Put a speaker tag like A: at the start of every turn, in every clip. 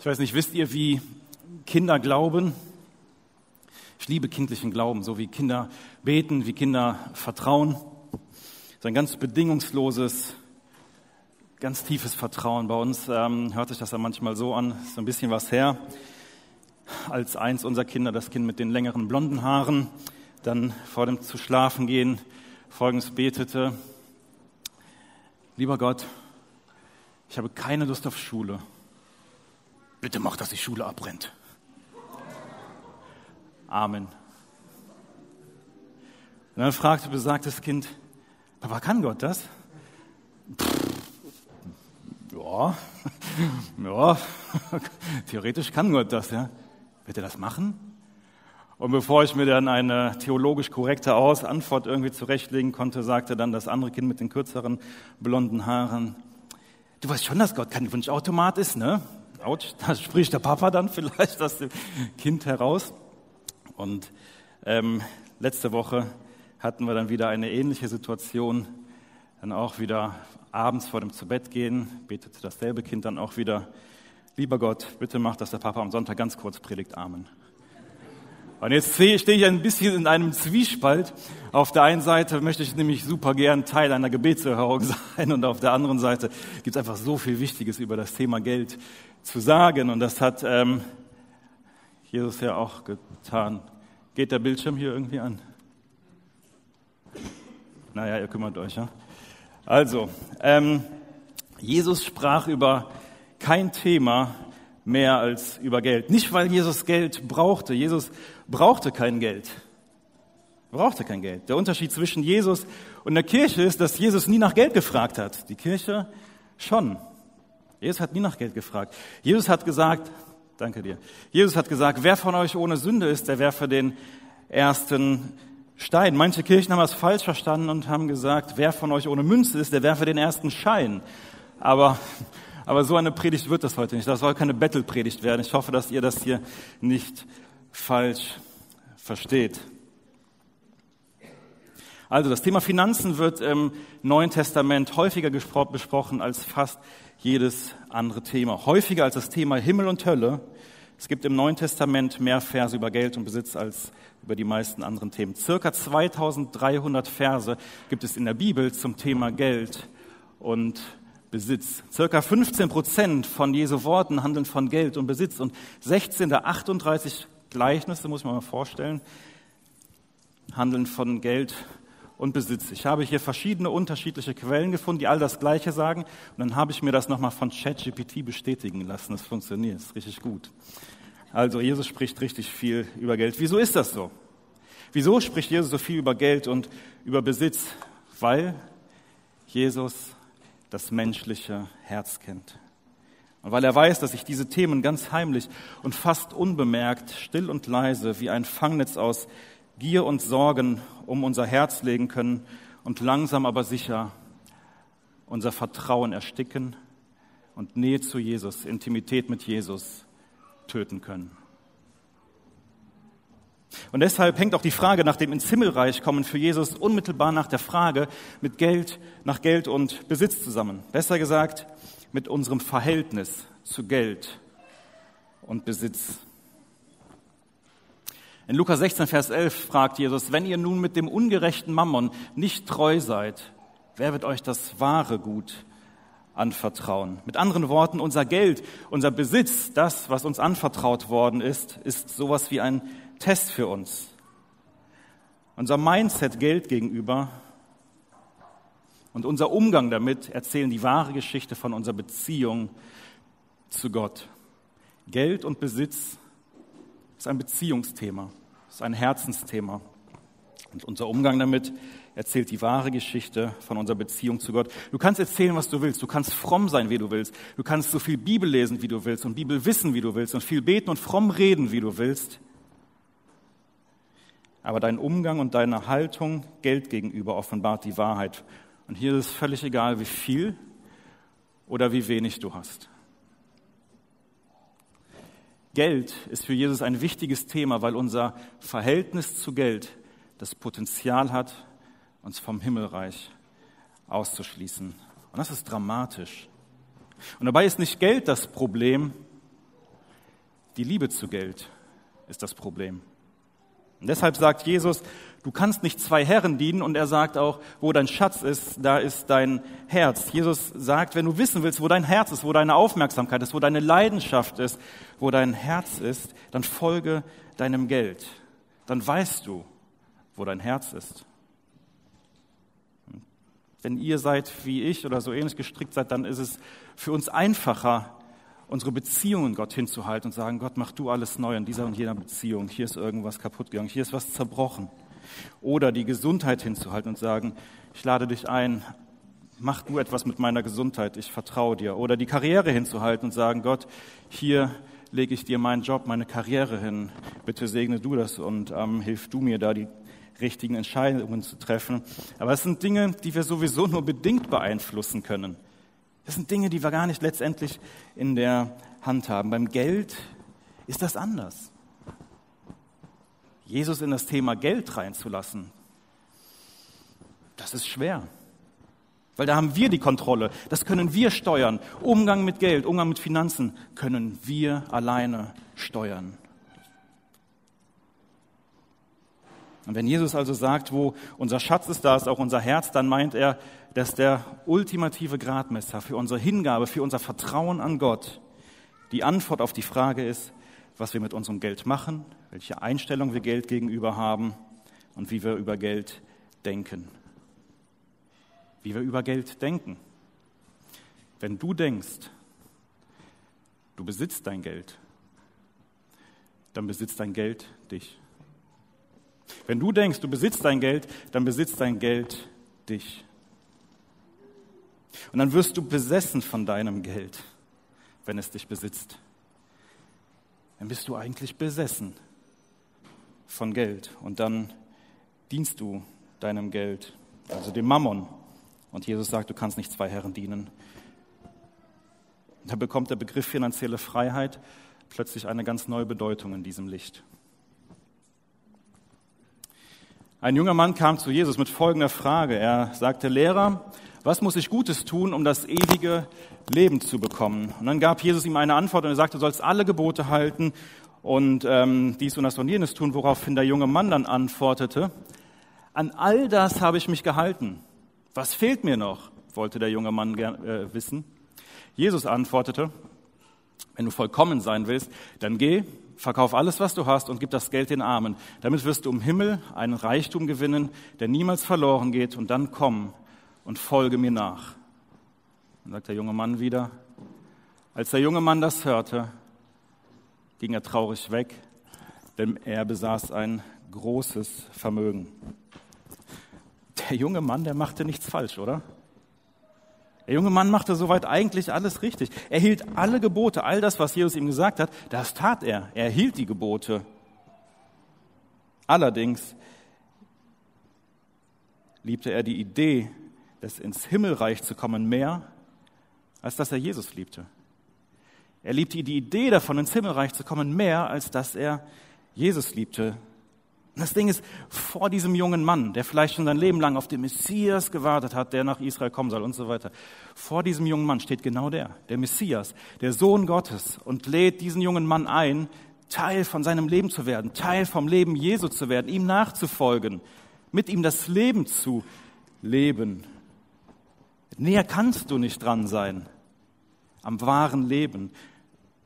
A: Ich weiß nicht, wisst ihr, wie Kinder glauben? Ich liebe kindlichen Glauben, so wie Kinder beten, wie Kinder vertrauen. So ein ganz bedingungsloses, ganz tiefes Vertrauen. Bei uns ähm, hört sich das ja manchmal so an, so ein bisschen was her. Als eins unserer Kinder, das Kind mit den längeren blonden Haaren, dann vor dem zu schlafen gehen, folgendes betete. Lieber Gott, ich habe keine Lust auf Schule. Bitte mach, dass die Schule abbrennt. Amen. Und dann fragte besagtes Kind, Papa, kann Gott das? Pff, ja, ja, theoretisch kann Gott das, ja. Wird er das machen? Und bevor ich mir dann eine theologisch korrekte Antwort irgendwie zurechtlegen konnte, sagte dann das andere Kind mit den kürzeren blonden Haaren, du weißt schon, dass Gott kein Wunschautomat ist, ne? Autsch, da spricht der Papa dann vielleicht aus dem Kind heraus. Und ähm, letzte Woche hatten wir dann wieder eine ähnliche Situation. Dann auch wieder abends vor dem Zubettgehen betete dasselbe Kind dann auch wieder, lieber Gott, bitte mach, dass der Papa am Sonntag ganz kurz predigt. Amen. Und jetzt stehe ich ein bisschen in einem Zwiespalt. Auf der einen Seite möchte ich nämlich super gern Teil einer Gebetserhörung sein und auf der anderen Seite gibt es einfach so viel Wichtiges über das Thema Geld zu sagen und das hat ähm, Jesus ja auch getan. Geht der Bildschirm hier irgendwie an? Naja, ihr kümmert euch, ja? Also, ähm, Jesus sprach über kein Thema mehr als über Geld. Nicht, weil Jesus Geld brauchte. Jesus brauchte kein Geld. Brauchte kein Geld. Der Unterschied zwischen Jesus und der Kirche ist, dass Jesus nie nach Geld gefragt hat. Die Kirche schon. Jesus hat nie nach Geld gefragt. Jesus hat gesagt, danke dir. Jesus hat gesagt, wer von euch ohne Sünde ist, der werfe den ersten Stein. Manche Kirchen haben das falsch verstanden und haben gesagt, wer von euch ohne Münze ist, der werfe den ersten Schein. Aber aber so eine Predigt wird das heute nicht. Das soll keine Battle-Predigt werden. Ich hoffe, dass ihr das hier nicht falsch versteht. Also das Thema Finanzen wird im Neuen Testament häufiger besprochen als fast jedes andere Thema. Häufiger als das Thema Himmel und Hölle. Es gibt im Neuen Testament mehr Verse über Geld und Besitz als über die meisten anderen Themen. Circa 2300 Verse gibt es in der Bibel zum Thema Geld und Besitz. Circa 15 Prozent von Jesu Worten handeln von Geld und Besitz und 16 der 38 Gleichnisse, muss man mal vorstellen, handeln von Geld und Besitz. Ich habe hier verschiedene unterschiedliche Quellen gefunden, die all das Gleiche sagen. Und dann habe ich mir das nochmal von ChatGPT bestätigen lassen. Das funktioniert, das ist richtig gut. Also Jesus spricht richtig viel über Geld. Wieso ist das so? Wieso spricht Jesus so viel über Geld und über Besitz? Weil Jesus das menschliche Herz kennt. Und weil er weiß, dass sich diese Themen ganz heimlich und fast unbemerkt, still und leise wie ein Fangnetz aus Gier und Sorgen um unser Herz legen können und langsam aber sicher unser Vertrauen ersticken und Nähe zu Jesus, Intimität mit Jesus töten können. Und deshalb hängt auch die Frage nach dem ins Himmelreich kommen für Jesus unmittelbar nach der Frage mit Geld, nach Geld und Besitz zusammen. Besser gesagt, mit unserem Verhältnis zu Geld und Besitz. In Lukas 16, Vers 11 fragt Jesus, wenn ihr nun mit dem ungerechten Mammon nicht treu seid, wer wird euch das wahre Gut anvertrauen? Mit anderen Worten, unser Geld, unser Besitz, das, was uns anvertraut worden ist, ist sowas wie ein Test für uns. Unser Mindset Geld gegenüber und unser Umgang damit erzählen die wahre Geschichte von unserer Beziehung zu Gott. Geld und Besitz ist ein Beziehungsthema, ist ein Herzensthema. Und unser Umgang damit erzählt die wahre Geschichte von unserer Beziehung zu Gott. Du kannst erzählen, was du willst. Du kannst fromm sein, wie du willst. Du kannst so viel Bibel lesen, wie du willst und Bibel wissen, wie du willst und viel beten und fromm reden, wie du willst aber dein Umgang und deine Haltung Geld gegenüber offenbart die Wahrheit. Und hier ist es völlig egal, wie viel oder wie wenig du hast. Geld ist für Jesus ein wichtiges Thema, weil unser Verhältnis zu Geld das Potenzial hat, uns vom Himmelreich auszuschließen. Und das ist dramatisch. Und dabei ist nicht Geld das Problem, Die Liebe zu Geld ist das Problem. Und deshalb sagt Jesus, du kannst nicht zwei Herren dienen und er sagt auch, wo dein Schatz ist, da ist dein Herz. Jesus sagt, wenn du wissen willst, wo dein Herz ist, wo deine Aufmerksamkeit ist, wo deine Leidenschaft ist, wo dein Herz ist, dann folge deinem Geld. Dann weißt du, wo dein Herz ist. Wenn ihr seid wie ich oder so ähnlich gestrickt seid, dann ist es für uns einfacher, unsere Beziehungen Gott hinzuhalten und sagen, Gott, mach du alles neu in dieser und jener Beziehung. Hier ist irgendwas kaputt gegangen, hier ist was zerbrochen. Oder die Gesundheit hinzuhalten und sagen, ich lade dich ein, mach du etwas mit meiner Gesundheit, ich vertraue dir. Oder die Karriere hinzuhalten und sagen, Gott, hier lege ich dir meinen Job, meine Karriere hin. Bitte segne du das und ähm, hilf du mir da die richtigen Entscheidungen zu treffen. Aber es sind Dinge, die wir sowieso nur bedingt beeinflussen können. Das sind Dinge, die wir gar nicht letztendlich in der Hand haben. Beim Geld ist das anders. Jesus in das Thema Geld reinzulassen, das ist schwer. Weil da haben wir die Kontrolle. Das können wir steuern. Umgang mit Geld, Umgang mit Finanzen können wir alleine steuern. Und wenn Jesus also sagt, wo unser Schatz ist, da ist auch unser Herz, dann meint er, dass der ultimative Gradmesser für unsere Hingabe, für unser Vertrauen an Gott die Antwort auf die Frage ist, was wir mit unserem Geld machen, welche Einstellung wir Geld gegenüber haben und wie wir über Geld denken. Wie wir über Geld denken. Wenn du denkst, du besitzt dein Geld, dann besitzt dein Geld dich. Wenn du denkst, du besitzt dein Geld, dann besitzt dein Geld dich. Und dann wirst du besessen von deinem Geld, wenn es dich besitzt. Dann bist du eigentlich besessen von Geld und dann dienst du deinem Geld, also dem Mammon. Und Jesus sagt, du kannst nicht zwei Herren dienen. Da bekommt der Begriff finanzielle Freiheit plötzlich eine ganz neue Bedeutung in diesem Licht. Ein junger Mann kam zu Jesus mit folgender Frage. Er sagte, Lehrer, was muss ich Gutes tun, um das ewige Leben zu bekommen? Und dann gab Jesus ihm eine Antwort und er sagte, du sollst alle Gebote halten und ähm, dies und das und jenes tun, woraufhin der junge Mann dann antwortete, an all das habe ich mich gehalten. Was fehlt mir noch? wollte der junge Mann gern, äh, wissen. Jesus antwortete, wenn du vollkommen sein willst, dann geh, verkauf alles, was du hast und gib das Geld den Armen. Damit wirst du im Himmel einen Reichtum gewinnen, der niemals verloren geht und dann komm und folge mir nach. Dann sagt der junge Mann wieder, als der junge Mann das hörte, ging er traurig weg, denn er besaß ein großes Vermögen. Der junge Mann, der machte nichts falsch, oder? Der junge Mann machte soweit eigentlich alles richtig. Er hielt alle Gebote, all das, was Jesus ihm gesagt hat, das tat er. Er hielt die Gebote. Allerdings liebte er die Idee, des ins Himmelreich zu kommen, mehr, als dass er Jesus liebte. Er liebte die Idee davon, ins Himmelreich zu kommen, mehr, als dass er Jesus liebte. Das Ding ist, vor diesem jungen Mann, der vielleicht schon sein Leben lang auf den Messias gewartet hat, der nach Israel kommen soll und so weiter, vor diesem jungen Mann steht genau der, der Messias, der Sohn Gottes und lädt diesen jungen Mann ein, Teil von seinem Leben zu werden, Teil vom Leben Jesu zu werden, ihm nachzufolgen, mit ihm das Leben zu leben. Näher kannst du nicht dran sein am wahren Leben.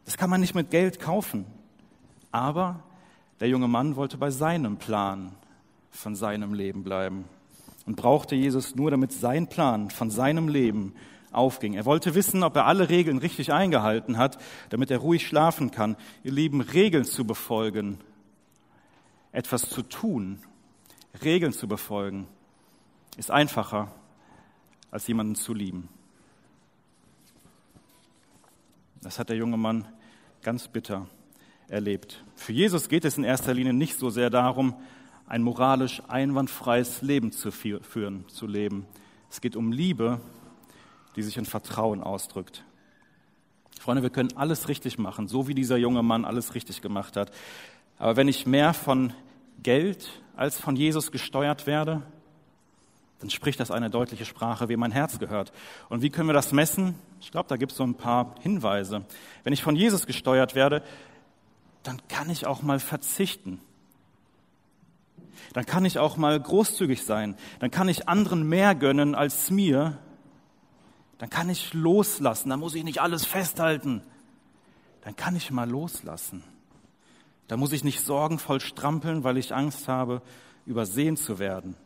A: Das kann man nicht mit Geld kaufen. Aber der junge Mann wollte bei seinem Plan von seinem Leben bleiben und brauchte Jesus nur, damit sein Plan von seinem Leben aufging. Er wollte wissen, ob er alle Regeln richtig eingehalten hat, damit er ruhig schlafen kann. Ihr Lieben, Regeln zu befolgen, etwas zu tun, Regeln zu befolgen, ist einfacher, als jemanden zu lieben. Das hat der junge Mann ganz bitter erlebt. Für Jesus geht es in erster Linie nicht so sehr darum, ein moralisch einwandfreies Leben zu führen, zu leben. Es geht um Liebe, die sich in Vertrauen ausdrückt. Freunde, wir können alles richtig machen, so wie dieser junge Mann alles richtig gemacht hat. Aber wenn ich mehr von Geld als von Jesus gesteuert werde, dann spricht das eine deutliche Sprache, wie mein Herz gehört. Und wie können wir das messen? Ich glaube, da gibt es so ein paar Hinweise. Wenn ich von Jesus gesteuert werde, dann kann ich auch mal verzichten. Dann kann ich auch mal großzügig sein. Dann kann ich anderen mehr gönnen als mir. Dann kann ich loslassen. Dann muss ich nicht alles festhalten. Dann kann ich mal loslassen. Da muss ich nicht sorgenvoll strampeln, weil ich Angst habe, übersehen zu werden.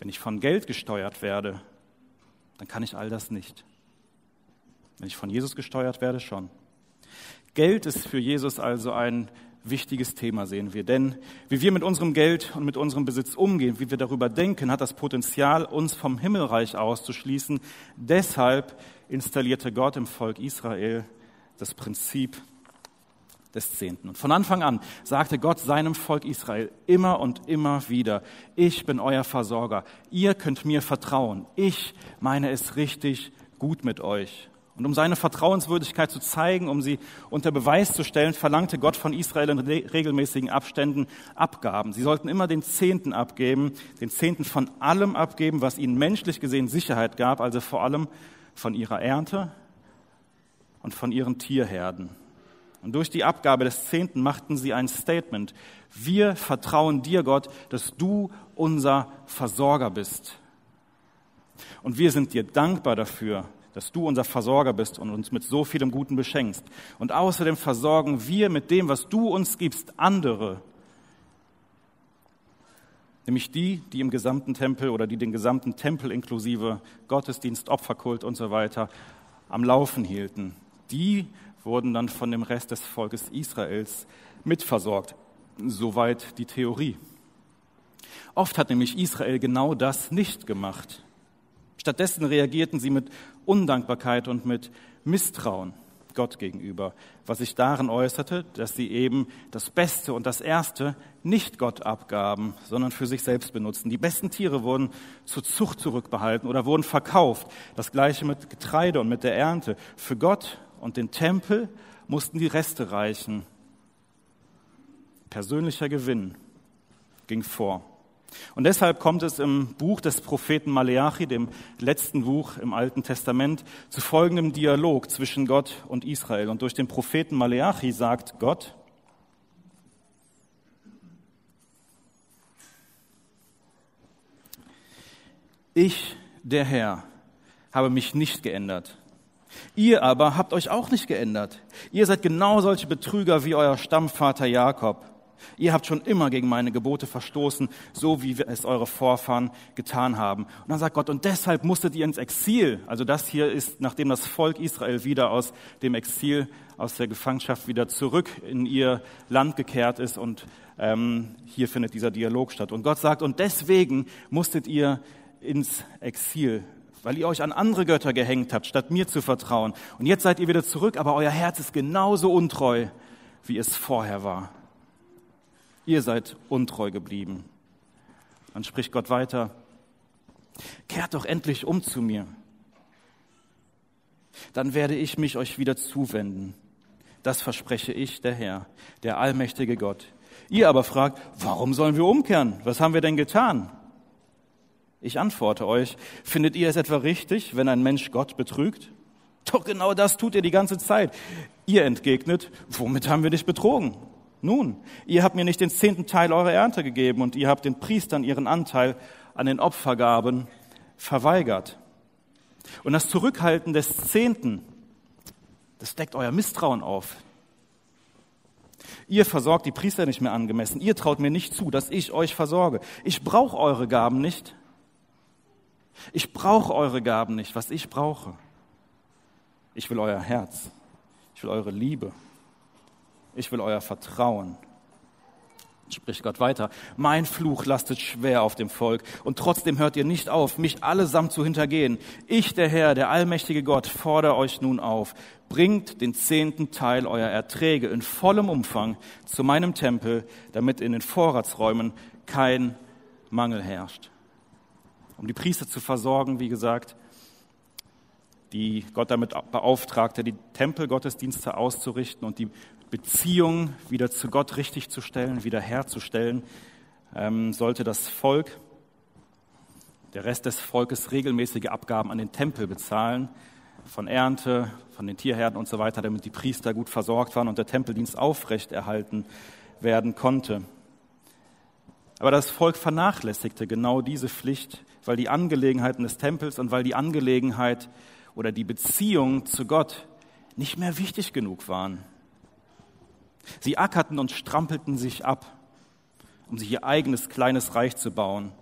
A: Wenn ich von Geld gesteuert werde, dann kann ich all das nicht. Wenn ich von Jesus gesteuert werde, schon. Geld ist für Jesus also ein wichtiges Thema, sehen wir. Denn wie wir mit unserem Geld und mit unserem Besitz umgehen, wie wir darüber denken, hat das Potenzial, uns vom Himmelreich auszuschließen. Deshalb installierte Gott im Volk Israel das Prinzip des Zehnten. Und von Anfang an sagte Gott seinem Volk Israel immer und immer wieder, ich bin euer Versorger, ihr könnt mir vertrauen, ich meine es richtig gut mit euch. Und um seine Vertrauenswürdigkeit zu zeigen, um sie unter Beweis zu stellen, verlangte Gott von Israel in regelmäßigen Abständen Abgaben. Sie sollten immer den Zehnten abgeben, den Zehnten von allem abgeben, was ihnen menschlich gesehen Sicherheit gab, also vor allem von ihrer Ernte und von ihren Tierherden. Und durch die Abgabe des Zehnten machten sie ein Statement. Wir vertrauen dir, Gott, dass du unser Versorger bist. Und wir sind dir dankbar dafür, dass du unser Versorger bist und uns mit so vielem Guten beschenkst. Und außerdem versorgen wir mit dem, was du uns gibst, andere. Nämlich die, die im gesamten Tempel oder die den gesamten Tempel inklusive Gottesdienst, Opferkult und so weiter am Laufen hielten. Die wurden dann von dem Rest des Volkes Israels mitversorgt. Soweit die Theorie. Oft hat nämlich Israel genau das nicht gemacht. Stattdessen reagierten sie mit Undankbarkeit und mit Misstrauen Gott gegenüber, was sich darin äußerte, dass sie eben das Beste und das Erste nicht Gott abgaben, sondern für sich selbst benutzten. Die besten Tiere wurden zur Zucht zurückbehalten oder wurden verkauft. Das gleiche mit Getreide und mit der Ernte. Für Gott und den Tempel mussten die Reste reichen. Persönlicher Gewinn ging vor. Und deshalb kommt es im Buch des Propheten Maleachi, dem letzten Buch im Alten Testament, zu folgendem Dialog zwischen Gott und Israel. Und durch den Propheten Maleachi sagt Gott, ich, der Herr, habe mich nicht geändert. Ihr aber habt euch auch nicht geändert. Ihr seid genau solche Betrüger wie euer Stammvater Jakob. Ihr habt schon immer gegen meine Gebote verstoßen, so wie es eure Vorfahren getan haben. Und dann sagt Gott, und deshalb musstet ihr ins Exil. Also das hier ist, nachdem das Volk Israel wieder aus dem Exil, aus der Gefangenschaft wieder zurück in ihr Land gekehrt ist. Und ähm, hier findet dieser Dialog statt. Und Gott sagt, und deswegen musstet ihr ins Exil, weil ihr euch an andere Götter gehängt habt, statt mir zu vertrauen. Und jetzt seid ihr wieder zurück, aber euer Herz ist genauso untreu, wie es vorher war ihr seid untreu geblieben. Dann spricht Gott weiter, kehrt doch endlich um zu mir. Dann werde ich mich euch wieder zuwenden. Das verspreche ich, der Herr, der allmächtige Gott. Ihr aber fragt, warum sollen wir umkehren? Was haben wir denn getan? Ich antworte euch, findet ihr es etwa richtig, wenn ein Mensch Gott betrügt? Doch genau das tut ihr die ganze Zeit. Ihr entgegnet, womit haben wir dich betrogen? Nun, ihr habt mir nicht den zehnten Teil eurer Ernte gegeben und ihr habt den Priestern ihren Anteil an den Opfergaben verweigert. Und das Zurückhalten des Zehnten, das deckt euer Misstrauen auf. Ihr versorgt die Priester nicht mehr angemessen. Ihr traut mir nicht zu, dass ich euch versorge. Ich brauche eure Gaben nicht. Ich brauche eure Gaben nicht, was ich brauche. Ich will euer Herz. Ich will eure Liebe ich will euer Vertrauen. Spricht Gott weiter. Mein Fluch lastet schwer auf dem Volk und trotzdem hört ihr nicht auf, mich allesamt zu hintergehen. Ich, der Herr, der allmächtige Gott, fordere euch nun auf. Bringt den zehnten Teil eurer Erträge in vollem Umfang zu meinem Tempel, damit in den Vorratsräumen kein Mangel herrscht. Um die Priester zu versorgen, wie gesagt, die Gott damit beauftragte, die Tempelgottesdienste auszurichten und die Beziehung wieder zu Gott richtig zu stellen, wieder herzustellen, ähm, sollte das Volk, der Rest des Volkes regelmäßige Abgaben an den Tempel bezahlen, von Ernte, von den Tierherden und so weiter, damit die Priester gut versorgt waren und der Tempeldienst aufrechterhalten werden konnte. Aber das Volk vernachlässigte genau diese Pflicht, weil die Angelegenheiten des Tempels und weil die Angelegenheit oder die Beziehung zu Gott nicht mehr wichtig genug waren. Sie ackerten und strampelten sich ab, um sich ihr eigenes kleines Reich zu bauen.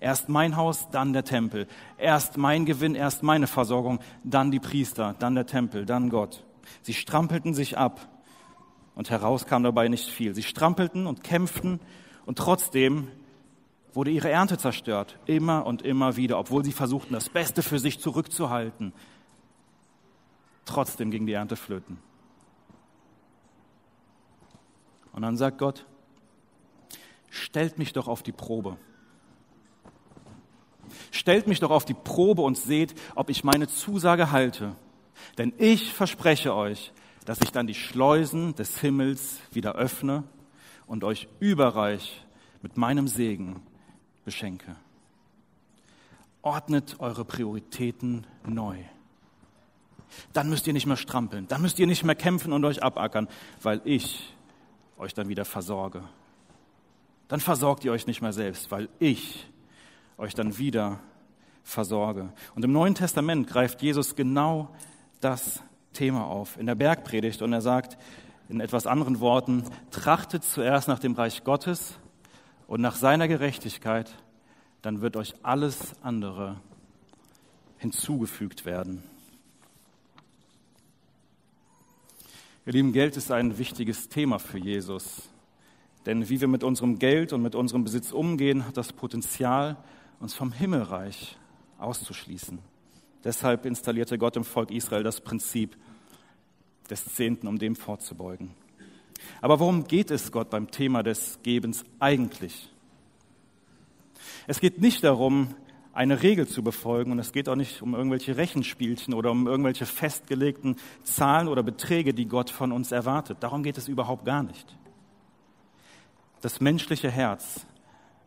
A: Erst mein Haus, dann der Tempel. Erst mein Gewinn, erst meine Versorgung, dann die Priester, dann der Tempel, dann Gott. Sie strampelten sich ab und heraus kam dabei nicht viel. Sie strampelten und kämpften und trotzdem wurde ihre Ernte zerstört, immer und immer wieder, obwohl sie versuchten, das Beste für sich zurückzuhalten. Trotzdem ging die Ernte flöten. Und dann sagt Gott, stellt mich doch auf die Probe. Stellt mich doch auf die Probe und seht, ob ich meine Zusage halte. Denn ich verspreche euch, dass ich dann die Schleusen des Himmels wieder öffne und euch überreich mit meinem Segen beschenke. Ordnet eure Prioritäten neu. Dann müsst ihr nicht mehr strampeln, dann müsst ihr nicht mehr kämpfen und euch abackern, weil ich euch dann wieder versorge. Dann versorgt ihr euch nicht mehr selbst, weil ich euch dann wieder versorge. Und im Neuen Testament greift Jesus genau das Thema auf in der Bergpredigt und er sagt in etwas anderen Worten, trachtet zuerst nach dem Reich Gottes und nach seiner Gerechtigkeit, dann wird euch alles andere hinzugefügt werden. Ihr Lieben, Geld ist ein wichtiges Thema für Jesus. Denn wie wir mit unserem Geld und mit unserem Besitz umgehen, hat das Potenzial, uns vom Himmelreich auszuschließen. Deshalb installierte Gott im Volk Israel das Prinzip des Zehnten, um dem vorzubeugen. Aber worum geht es Gott beim Thema des Gebens eigentlich? Es geht nicht darum, eine Regel zu befolgen und es geht auch nicht um irgendwelche Rechenspielchen oder um irgendwelche festgelegten Zahlen oder Beträge, die Gott von uns erwartet. Darum geht es überhaupt gar nicht. Das menschliche Herz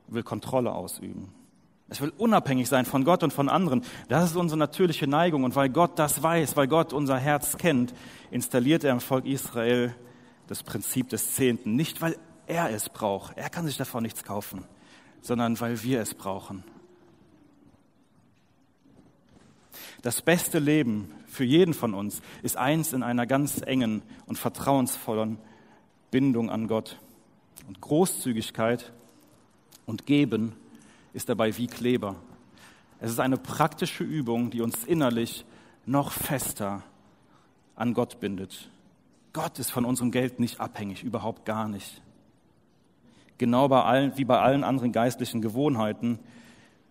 A: will Kontrolle ausüben. Es will unabhängig sein von Gott und von anderen. Das ist unsere natürliche Neigung. Und weil Gott das weiß, weil Gott unser Herz kennt, installiert er im Volk Israel das Prinzip des Zehnten. Nicht, weil er es braucht. Er kann sich davon nichts kaufen, sondern weil wir es brauchen. Das beste Leben für jeden von uns ist eins in einer ganz engen und vertrauensvollen Bindung an Gott. Und Großzügigkeit und Geben ist dabei wie Kleber. Es ist eine praktische Übung, die uns innerlich noch fester an Gott bindet. Gott ist von unserem Geld nicht abhängig, überhaupt gar nicht. Genau bei allen, wie bei allen anderen geistlichen Gewohnheiten,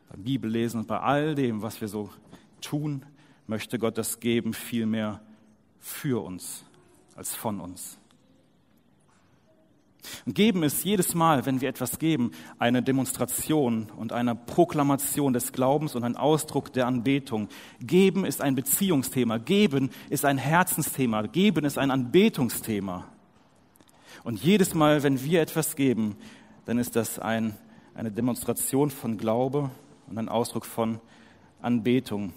A: beim Bibellesen und bei all dem, was wir so tun, möchte Gott das Geben vielmehr für uns als von uns. Und geben ist jedes Mal, wenn wir etwas geben, eine Demonstration und eine Proklamation des Glaubens und ein Ausdruck der Anbetung. Geben ist ein Beziehungsthema. Geben ist ein Herzensthema. Geben ist ein Anbetungsthema. Und jedes Mal, wenn wir etwas geben, dann ist das ein, eine Demonstration von Glaube und ein Ausdruck von Anbetung.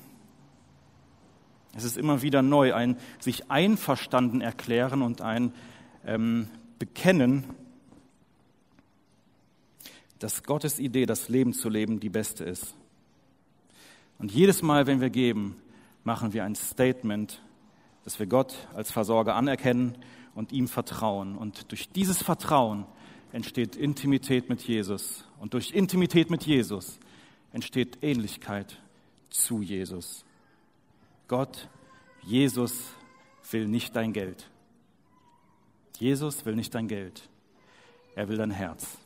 A: Es ist immer wieder neu, ein sich einverstanden erklären und ein ähm, bekennen, dass Gottes Idee, das Leben zu leben, die beste ist. Und jedes Mal, wenn wir geben, machen wir ein Statement, dass wir Gott als Versorger anerkennen und ihm vertrauen. Und durch dieses Vertrauen entsteht Intimität mit Jesus. Und durch Intimität mit Jesus entsteht Ähnlichkeit zu Jesus. Gott, Jesus will nicht dein Geld. Jesus will nicht dein Geld, er will dein Herz.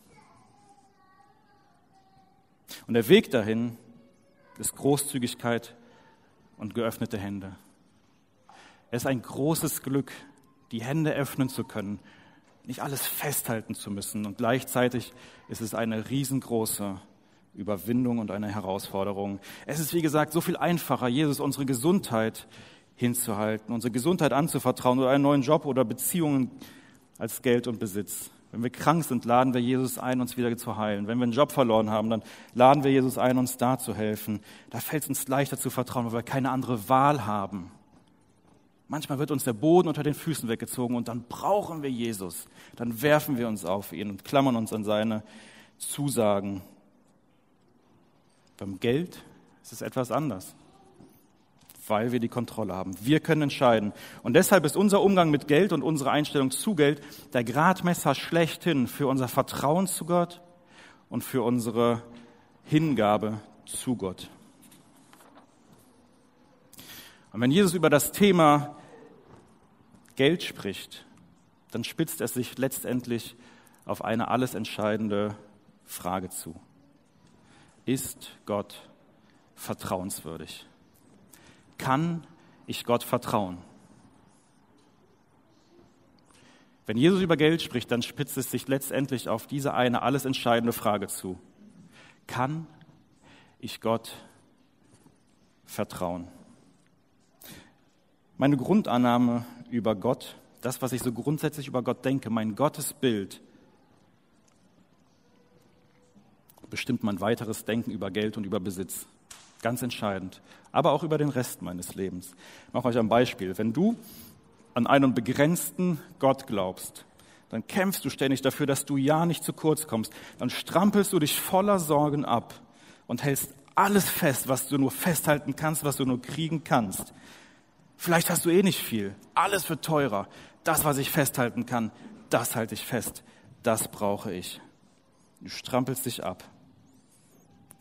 A: Und der Weg dahin ist Großzügigkeit und geöffnete Hände. Es ist ein großes Glück, die Hände öffnen zu können, nicht alles festhalten zu müssen. Und gleichzeitig ist es eine riesengroße Überwindung und eine Herausforderung. Es ist, wie gesagt, so viel einfacher, Jesus unsere Gesundheit hinzuhalten, unsere Gesundheit anzuvertrauen oder einen neuen Job oder Beziehungen als Geld und Besitz. Wenn wir krank sind, laden wir Jesus ein, uns wieder zu heilen. Wenn wir einen Job verloren haben, dann laden wir Jesus ein, uns da zu helfen. Da fällt es uns leichter zu vertrauen, weil wir keine andere Wahl haben. Manchmal wird uns der Boden unter den Füßen weggezogen und dann brauchen wir Jesus. Dann werfen wir uns auf ihn und klammern uns an seine Zusagen. Beim Geld ist es etwas anders, weil wir die Kontrolle haben. Wir können entscheiden. Und deshalb ist unser Umgang mit Geld und unsere Einstellung zu Geld der Gradmesser schlechthin für unser Vertrauen zu Gott und für unsere Hingabe zu Gott. Und wenn Jesus über das Thema Geld spricht, dann spitzt es sich letztendlich auf eine alles entscheidende Frage zu. Ist Gott vertrauenswürdig? Kann ich Gott vertrauen? Wenn Jesus über Geld spricht, dann spitzt es sich letztendlich auf diese eine alles entscheidende Frage zu. Kann ich Gott vertrauen? Meine Grundannahme über Gott, das, was ich so grundsätzlich über Gott denke, mein Gottesbild, bestimmt mein weiteres Denken über Geld und über Besitz. Ganz entscheidend. Aber auch über den Rest meines Lebens. Ich mache euch ein Beispiel. Wenn du an einen begrenzten Gott glaubst, dann kämpfst du ständig dafür, dass du ja nicht zu kurz kommst. Dann strampelst du dich voller Sorgen ab und hältst alles fest, was du nur festhalten kannst, was du nur kriegen kannst. Vielleicht hast du eh nicht viel. Alles wird teurer. Das, was ich festhalten kann, das halte ich fest. Das brauche ich. Du strampelst dich ab.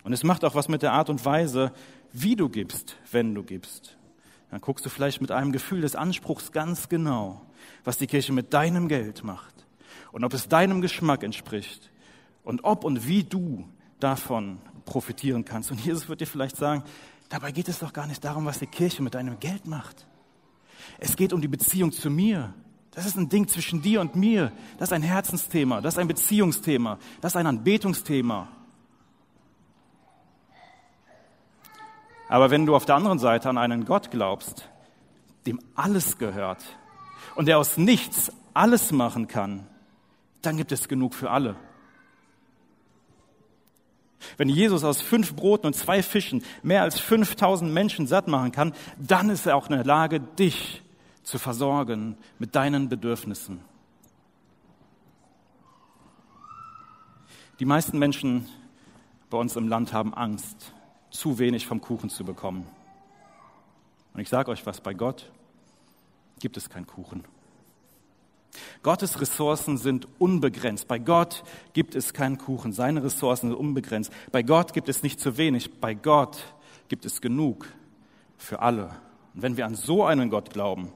A: Und es macht auch was mit der Art und Weise, wie du gibst, wenn du gibst. Dann guckst du vielleicht mit einem Gefühl des Anspruchs ganz genau, was die Kirche mit deinem Geld macht und ob es deinem Geschmack entspricht und ob und wie du davon profitieren kannst. Und Jesus wird dir vielleicht sagen, dabei geht es doch gar nicht darum, was die Kirche mit deinem Geld macht. Es geht um die Beziehung zu mir. Das ist ein Ding zwischen dir und mir. Das ist ein Herzensthema, das ist ein Beziehungsthema, das ist ein Anbetungsthema. Aber wenn du auf der anderen Seite an einen Gott glaubst, dem alles gehört und der aus nichts alles machen kann, dann gibt es genug für alle. Wenn Jesus aus fünf Broten und zwei Fischen mehr als 5000 Menschen satt machen kann, dann ist er auch in der Lage, dich zu versorgen mit deinen Bedürfnissen. Die meisten Menschen bei uns im Land haben Angst, zu wenig vom Kuchen zu bekommen. Und ich sage euch was, bei Gott gibt es keinen Kuchen. Gottes Ressourcen sind unbegrenzt. Bei Gott gibt es keinen Kuchen. Seine Ressourcen sind unbegrenzt. Bei Gott gibt es nicht zu wenig. Bei Gott gibt es genug für alle. Und wenn wir an so einen Gott glauben,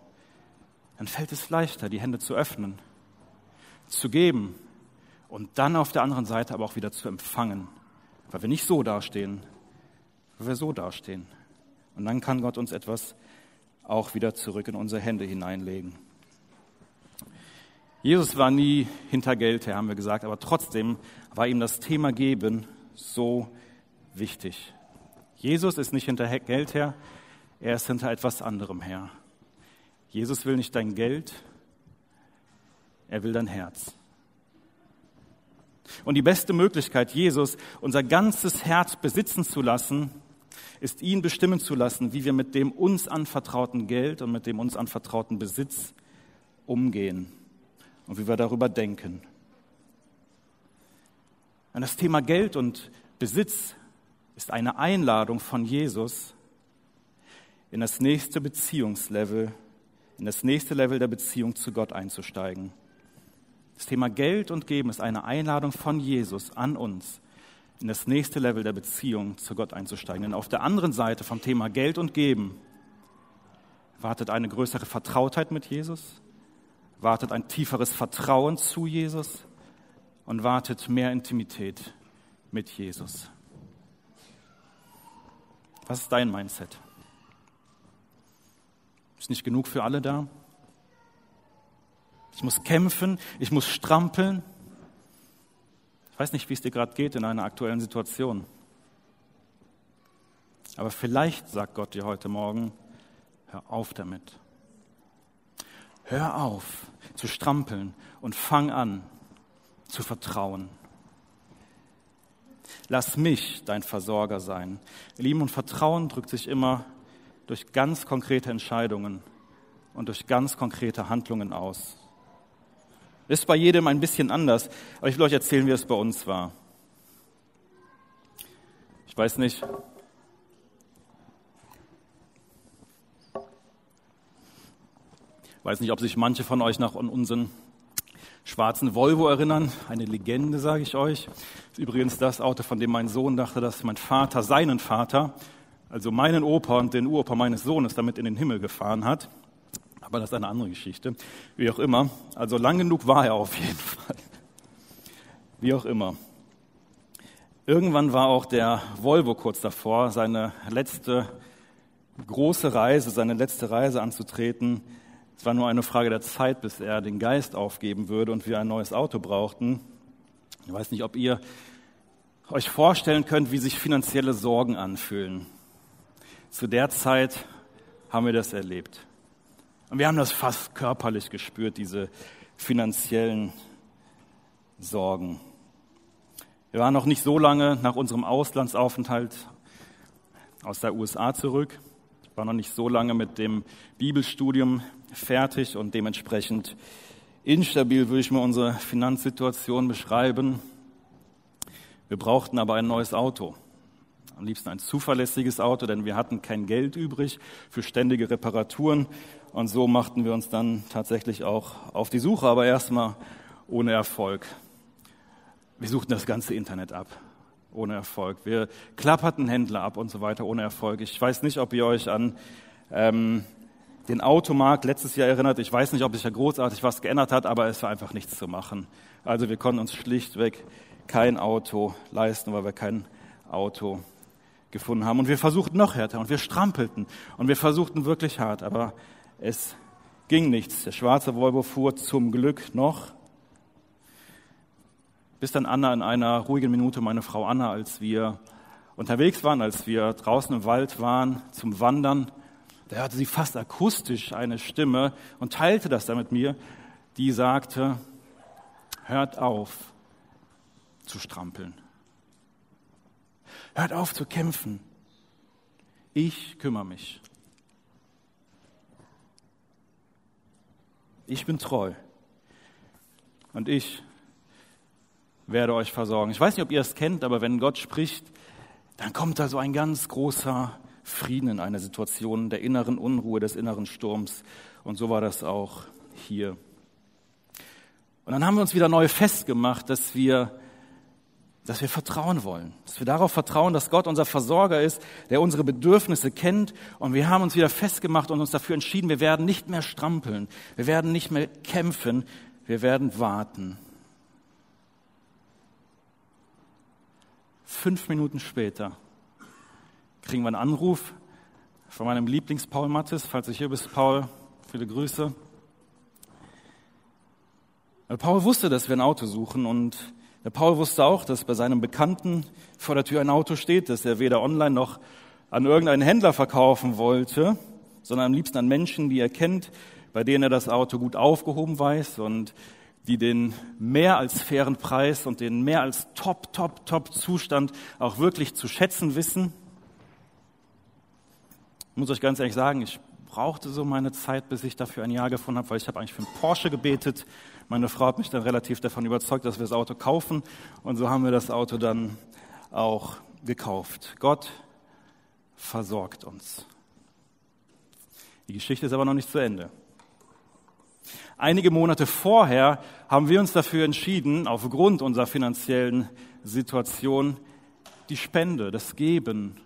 A: dann fällt es leichter, die Hände zu öffnen, zu geben und dann auf der anderen Seite aber auch wieder zu empfangen, weil wir nicht so dastehen, wir so dastehen. Und dann kann Gott uns etwas auch wieder zurück in unsere Hände hineinlegen. Jesus war nie hinter Geld her, haben wir gesagt, aber trotzdem war ihm das Thema Geben so wichtig. Jesus ist nicht hinter Geld her, er ist hinter etwas anderem her. Jesus will nicht dein Geld, er will dein Herz. Und die beste Möglichkeit, Jesus unser ganzes Herz besitzen zu lassen, ist ihn bestimmen zu lassen, wie wir mit dem uns anvertrauten Geld und mit dem uns anvertrauten Besitz umgehen und wie wir darüber denken. Und das Thema Geld und Besitz ist eine Einladung von Jesus in das nächste Beziehungslevel, in das nächste Level der Beziehung zu Gott einzusteigen. Das Thema Geld und Geben ist eine Einladung von Jesus an uns, in das nächste Level der Beziehung zu Gott einzusteigen. Denn auf der anderen Seite vom Thema Geld und Geben wartet eine größere Vertrautheit mit Jesus, wartet ein tieferes Vertrauen zu Jesus und wartet mehr Intimität mit Jesus. Was ist dein Mindset? Ist nicht genug für alle da? Ich muss kämpfen, ich muss strampeln. Ich weiß nicht, wie es dir gerade geht in einer aktuellen Situation. Aber vielleicht sagt Gott dir heute Morgen, hör auf damit. Hör auf zu strampeln und fang an zu vertrauen. Lass mich dein Versorger sein. Lieben und Vertrauen drückt sich immer durch ganz konkrete Entscheidungen und durch ganz konkrete Handlungen aus. Ist bei jedem ein bisschen anders, aber ich will euch erzählen, wie es bei uns war. Ich weiß nicht, weiß nicht, ob sich manche von euch noch an unseren schwarzen Volvo erinnern. Eine Legende, sage ich euch. Das ist übrigens das Auto, von dem mein Sohn dachte, dass mein Vater seinen Vater, also meinen Opa und den Uropa meines Sohnes, damit in den Himmel gefahren hat. Aber das ist eine andere Geschichte. Wie auch immer. Also lang genug war er auf jeden Fall. Wie auch immer. Irgendwann war auch der Volvo kurz davor, seine letzte große Reise, seine letzte Reise anzutreten es war nur eine Frage der Zeit, bis er den Geist aufgeben würde und wir ein neues Auto brauchten. Ich weiß nicht, ob ihr euch vorstellen könnt, wie sich finanzielle Sorgen anfühlen. Zu der Zeit haben wir das erlebt. Und wir haben das fast körperlich gespürt, diese finanziellen Sorgen. Wir waren noch nicht so lange nach unserem Auslandsaufenthalt aus der USA zurück. Ich war noch nicht so lange mit dem Bibelstudium fertig und dementsprechend instabil würde ich mir unsere Finanzsituation beschreiben. Wir brauchten aber ein neues Auto. Am liebsten ein zuverlässiges Auto, denn wir hatten kein Geld übrig für ständige Reparaturen. Und so machten wir uns dann tatsächlich auch auf die Suche, aber erstmal ohne Erfolg. Wir suchten das ganze Internet ab, ohne Erfolg. Wir klapperten Händler ab und so weiter, ohne Erfolg. Ich weiß nicht, ob ihr euch an ähm, den Automarkt letztes Jahr erinnert. Ich weiß nicht, ob sich da großartig was geändert hat, aber es war einfach nichts zu machen. Also wir konnten uns schlichtweg kein Auto leisten, weil wir kein Auto gefunden haben. Und wir versuchten noch härter und wir strampelten und wir versuchten wirklich hart, aber es ging nichts. Der schwarze Volvo fuhr zum Glück noch. Bis dann Anna in einer ruhigen Minute, meine Frau Anna, als wir unterwegs waren, als wir draußen im Wald waren zum Wandern, da hörte sie fast akustisch eine Stimme und teilte das dann mit mir, die sagte, hört auf zu strampeln. Hört auf zu kämpfen. Ich kümmere mich. Ich bin treu. Und ich werde euch versorgen. Ich weiß nicht, ob ihr es kennt, aber wenn Gott spricht, dann kommt da so ein ganz großer Frieden in einer Situation der inneren Unruhe, des inneren Sturms. Und so war das auch hier. Und dann haben wir uns wieder neu festgemacht, dass wir, dass wir vertrauen wollen, dass wir darauf vertrauen, dass Gott unser Versorger ist, der unsere Bedürfnisse kennt. Und wir haben uns wieder festgemacht und uns dafür entschieden, wir werden nicht mehr strampeln, wir werden nicht mehr kämpfen, wir werden warten. Fünf Minuten später kriegen wir einen Anruf von meinem Lieblings-Paul Mattes. Falls du hier bist, Paul, viele Grüße. Paul wusste, dass wir ein Auto suchen und der Paul wusste auch, dass bei seinem Bekannten vor der Tür ein Auto steht, das er weder online noch an irgendeinen Händler verkaufen wollte, sondern am liebsten an Menschen, die er kennt, bei denen er das Auto gut aufgehoben weiß und die den mehr als fairen Preis und den mehr als top, top, top Zustand auch wirklich zu schätzen wissen. Ich muss euch ganz ehrlich sagen, ich brauchte so meine Zeit, bis ich dafür ein Jahr gefunden habe, weil ich habe eigentlich für einen Porsche gebetet. Meine Frau hat mich dann relativ davon überzeugt, dass wir das Auto kaufen. Und so haben wir das Auto dann auch gekauft. Gott versorgt uns. Die Geschichte ist aber noch nicht zu Ende. Einige Monate vorher haben wir uns dafür entschieden, aufgrund unserer finanziellen Situation, die Spende, das Geben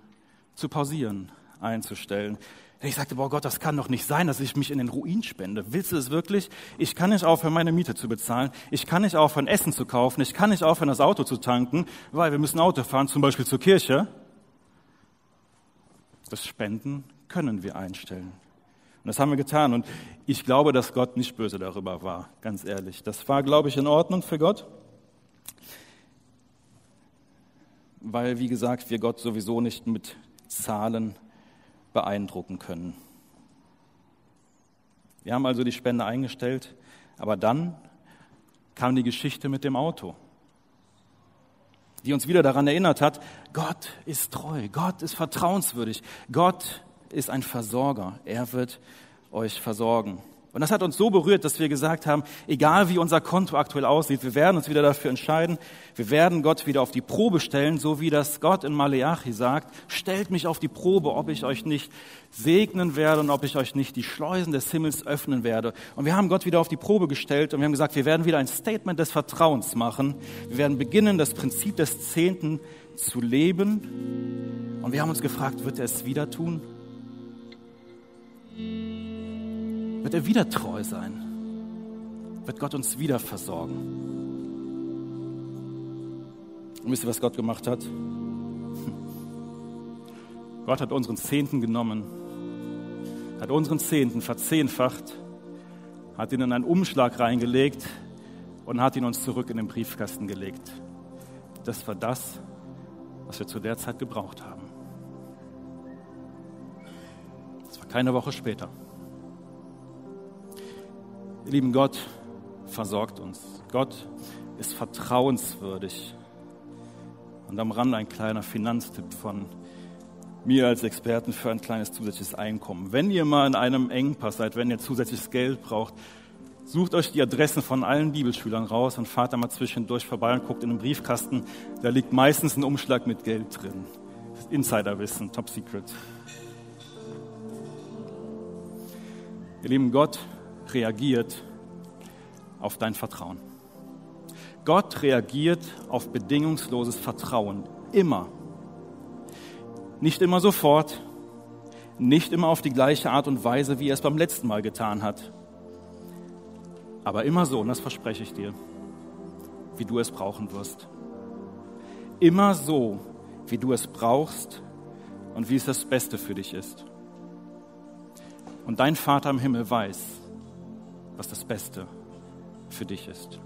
A: zu pausieren einzustellen. Ich sagte, boah Gott, das kann doch nicht sein, dass ich mich in den Ruin spende. Willst du es wirklich? Ich kann nicht aufhören, meine Miete zu bezahlen. Ich kann nicht aufhören, Essen zu kaufen. Ich kann nicht aufhören, das Auto zu tanken, weil wir müssen Auto fahren, zum Beispiel zur Kirche. Das Spenden können wir einstellen. Und das haben wir getan. Und ich glaube, dass Gott nicht böse darüber war, ganz ehrlich. Das war, glaube ich, in Ordnung für Gott. Weil, wie gesagt, wir Gott sowieso nicht mit Zahlen beeindrucken können. Wir haben also die Spende eingestellt, aber dann kam die Geschichte mit dem Auto, die uns wieder daran erinnert hat, Gott ist treu, Gott ist vertrauenswürdig, Gott ist ein Versorger, er wird euch versorgen. Und das hat uns so berührt, dass wir gesagt haben, egal wie unser Konto aktuell aussieht, wir werden uns wieder dafür entscheiden, wir werden Gott wieder auf die Probe stellen, so wie das Gott in Maleachi sagt, stellt mich auf die Probe, ob ich euch nicht segnen werde und ob ich euch nicht die Schleusen des Himmels öffnen werde. Und wir haben Gott wieder auf die Probe gestellt und wir haben gesagt, wir werden wieder ein Statement des Vertrauens machen. Wir werden beginnen, das Prinzip des Zehnten zu leben. Und wir haben uns gefragt, wird er es wieder tun? Wird er wieder treu sein? Wird Gott uns wieder versorgen? Und wisst ihr, was Gott gemacht hat? Gott hat unseren Zehnten genommen, hat unseren Zehnten verzehnfacht, hat ihn in einen Umschlag reingelegt und hat ihn uns zurück in den Briefkasten gelegt. Das war das, was wir zu der Zeit gebraucht haben. Das war keine Woche später. Lieben Gott versorgt uns. Gott ist vertrauenswürdig. Und am Rand ein kleiner Finanztipp von mir als Experten für ein kleines zusätzliches Einkommen. Wenn ihr mal in einem Engpass seid, wenn ihr zusätzliches Geld braucht, sucht euch die Adressen von allen Bibelschülern raus und fahrt da mal zwischendurch vorbei und guckt in den Briefkasten. Da liegt meistens ein Umschlag mit Geld drin. Insiderwissen, top secret. Ihr lieben Gott reagiert auf dein Vertrauen. Gott reagiert auf bedingungsloses Vertrauen. Immer. Nicht immer sofort, nicht immer auf die gleiche Art und Weise, wie er es beim letzten Mal getan hat. Aber immer so, und das verspreche ich dir, wie du es brauchen wirst. Immer so, wie du es brauchst und wie es das Beste für dich ist. Und dein Vater im Himmel weiß, was das Beste für dich ist.